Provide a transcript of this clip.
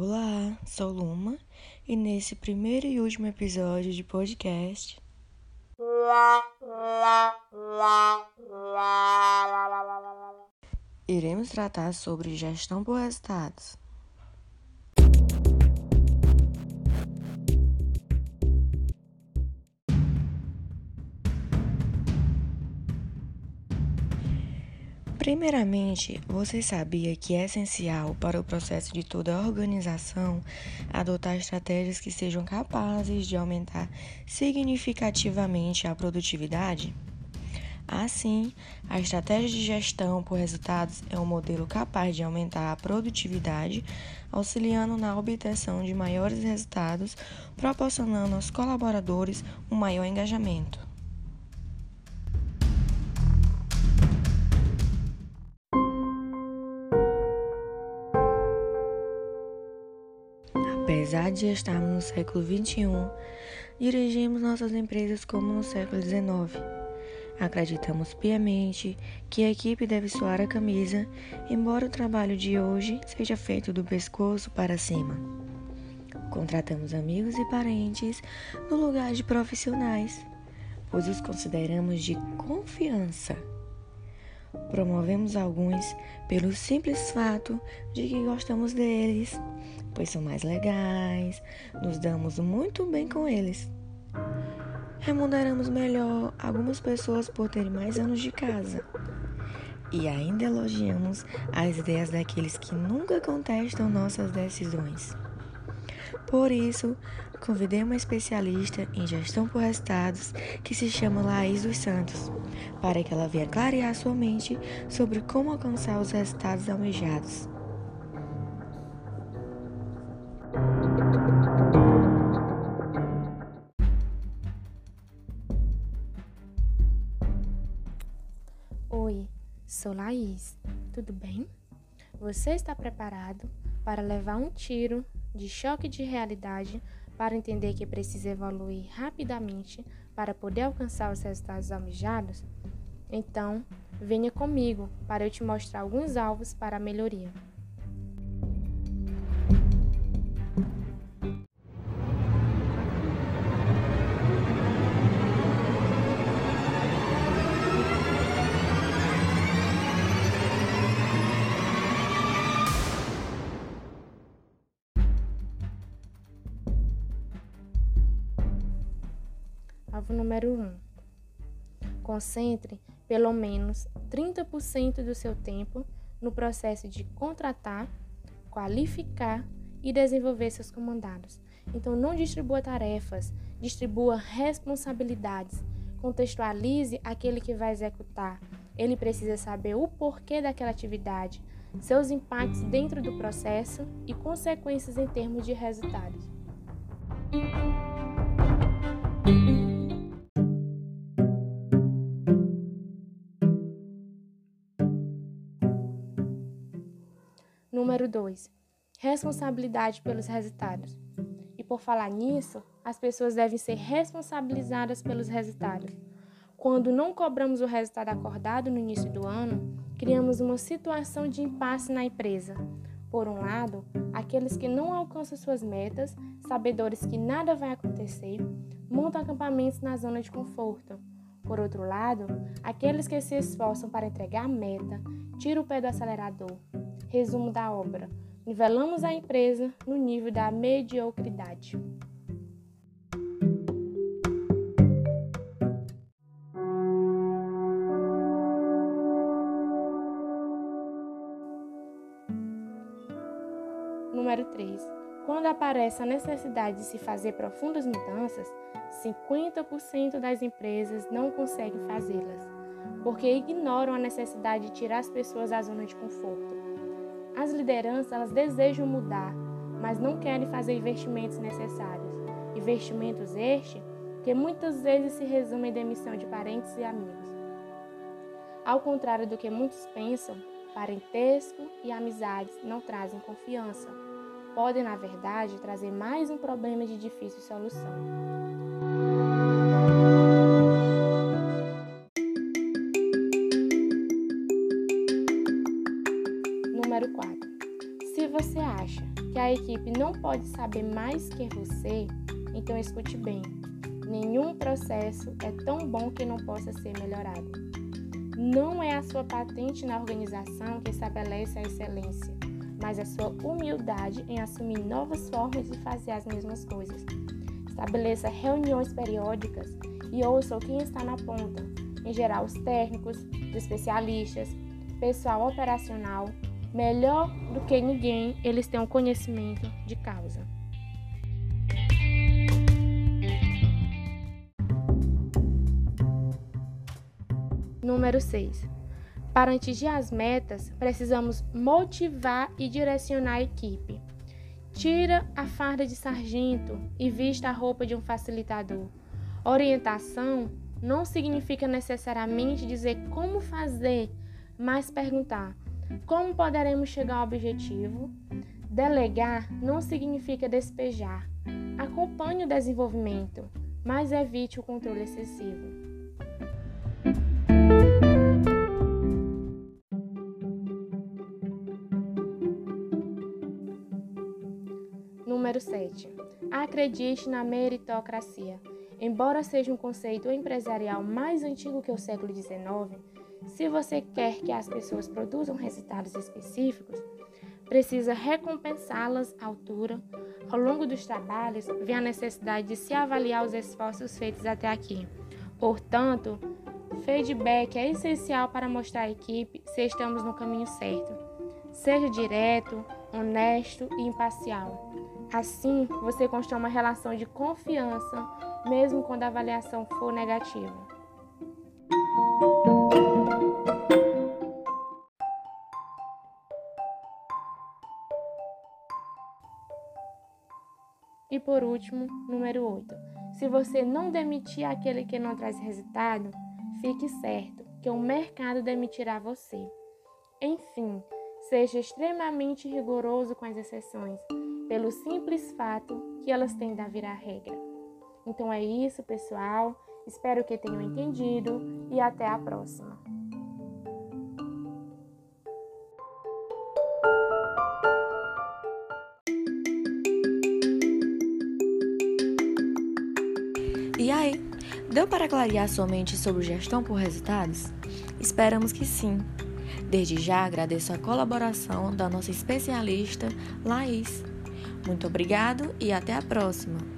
Olá, sou Luma e nesse primeiro e último episódio de podcast iremos tratar sobre gestão por resultados. Primeiramente, você sabia que é essencial para o processo de toda a organização adotar estratégias que sejam capazes de aumentar significativamente a produtividade? Assim, a estratégia de gestão por resultados é um modelo capaz de aumentar a produtividade, auxiliando na obtenção de maiores resultados, proporcionando aos colaboradores um maior engajamento. Apesar de estarmos no século XXI, dirigimos nossas empresas como no século XIX. Acreditamos piamente que a equipe deve suar a camisa, embora o trabalho de hoje seja feito do pescoço para cima. Contratamos amigos e parentes no lugar de profissionais, pois os consideramos de confiança. Promovemos alguns pelo simples fato de que gostamos deles pois são mais legais, nos damos muito bem com eles. Remuneramos melhor algumas pessoas por terem mais anos de casa. E ainda elogiamos as ideias daqueles que nunca contestam nossas decisões. Por isso, convidei uma especialista em gestão por resultados que se chama Laís dos Santos, para que ela venha clarear sua mente sobre como alcançar os resultados almejados. Oi, sou Laís. Tudo bem? Você está preparado para levar um tiro de choque de realidade para entender que precisa evoluir rapidamente para poder alcançar os resultados almejados? Então, venha comigo para eu te mostrar alguns alvos para a melhoria. Número 1. Um. Concentre pelo menos 30% do seu tempo no processo de contratar, qualificar e desenvolver seus comandados. Então, não distribua tarefas, distribua responsabilidades. Contextualize aquele que vai executar. Ele precisa saber o porquê daquela atividade, seus impactos dentro do processo e consequências em termos de resultados. Número 2. Responsabilidade pelos resultados. E por falar nisso, as pessoas devem ser responsabilizadas pelos resultados. Quando não cobramos o resultado acordado no início do ano, criamos uma situação de impasse na empresa. Por um lado, aqueles que não alcançam suas metas, sabedores que nada vai acontecer, montam acampamentos na zona de conforto. Por outro lado, aqueles que se esforçam para entregar a meta, tiram o pé do acelerador, Resumo da obra: nivelamos a empresa no nível da mediocridade. Número 3. Quando aparece a necessidade de se fazer profundas mudanças, 50% das empresas não conseguem fazê-las, porque ignoram a necessidade de tirar as pessoas da zona de conforto. As lideranças elas desejam mudar, mas não querem fazer investimentos necessários. Investimentos estes que muitas vezes se resumem em demissão de parentes e amigos. Ao contrário do que muitos pensam, parentesco e amizades não trazem confiança. Podem, na verdade, trazer mais um problema de difícil solução. Você acha que a equipe não pode saber mais que você, então escute bem. Nenhum processo é tão bom que não possa ser melhorado. Não é a sua patente na organização que estabelece a excelência, mas a sua humildade em assumir novas formas de fazer as mesmas coisas. Estabeleça reuniões periódicas e ouça quem está na ponta, em geral os técnicos, os especialistas, pessoal operacional, melhor do que ninguém, eles têm um conhecimento de causa. Número 6. Para atingir as metas, precisamos motivar e direcionar a equipe. Tira a farda de sargento e vista a roupa de um facilitador. Orientação não significa necessariamente dizer como fazer, mas perguntar como poderemos chegar ao objetivo. Delegar não significa despejar. Acompanhe o desenvolvimento, mas evite o controle excessivo. Número 7. Acredite na meritocracia. Embora seja um conceito empresarial mais antigo que o século XIX, se você quer que as pessoas produzam resultados específicos, precisa recompensá-las à altura. Ao longo dos trabalhos, vem a necessidade de se avaliar os esforços feitos até aqui. Portanto, feedback é essencial para mostrar à equipe se estamos no caminho certo. Seja direto, honesto e imparcial. Assim, você constrói uma relação de confiança, mesmo quando a avaliação for negativa. E por último, número 8. Se você não demitir aquele que não traz resultado, fique certo que o mercado demitirá você. Enfim, seja extremamente rigoroso com as exceções pelo simples fato que elas tendem a virar regra. Então é isso, pessoal. Espero que tenham entendido e até a próxima. E aí, deu para clarear sua mente sobre gestão por resultados? Esperamos que sim. Desde já agradeço a colaboração da nossa especialista Laís. Muito obrigado e até a próxima!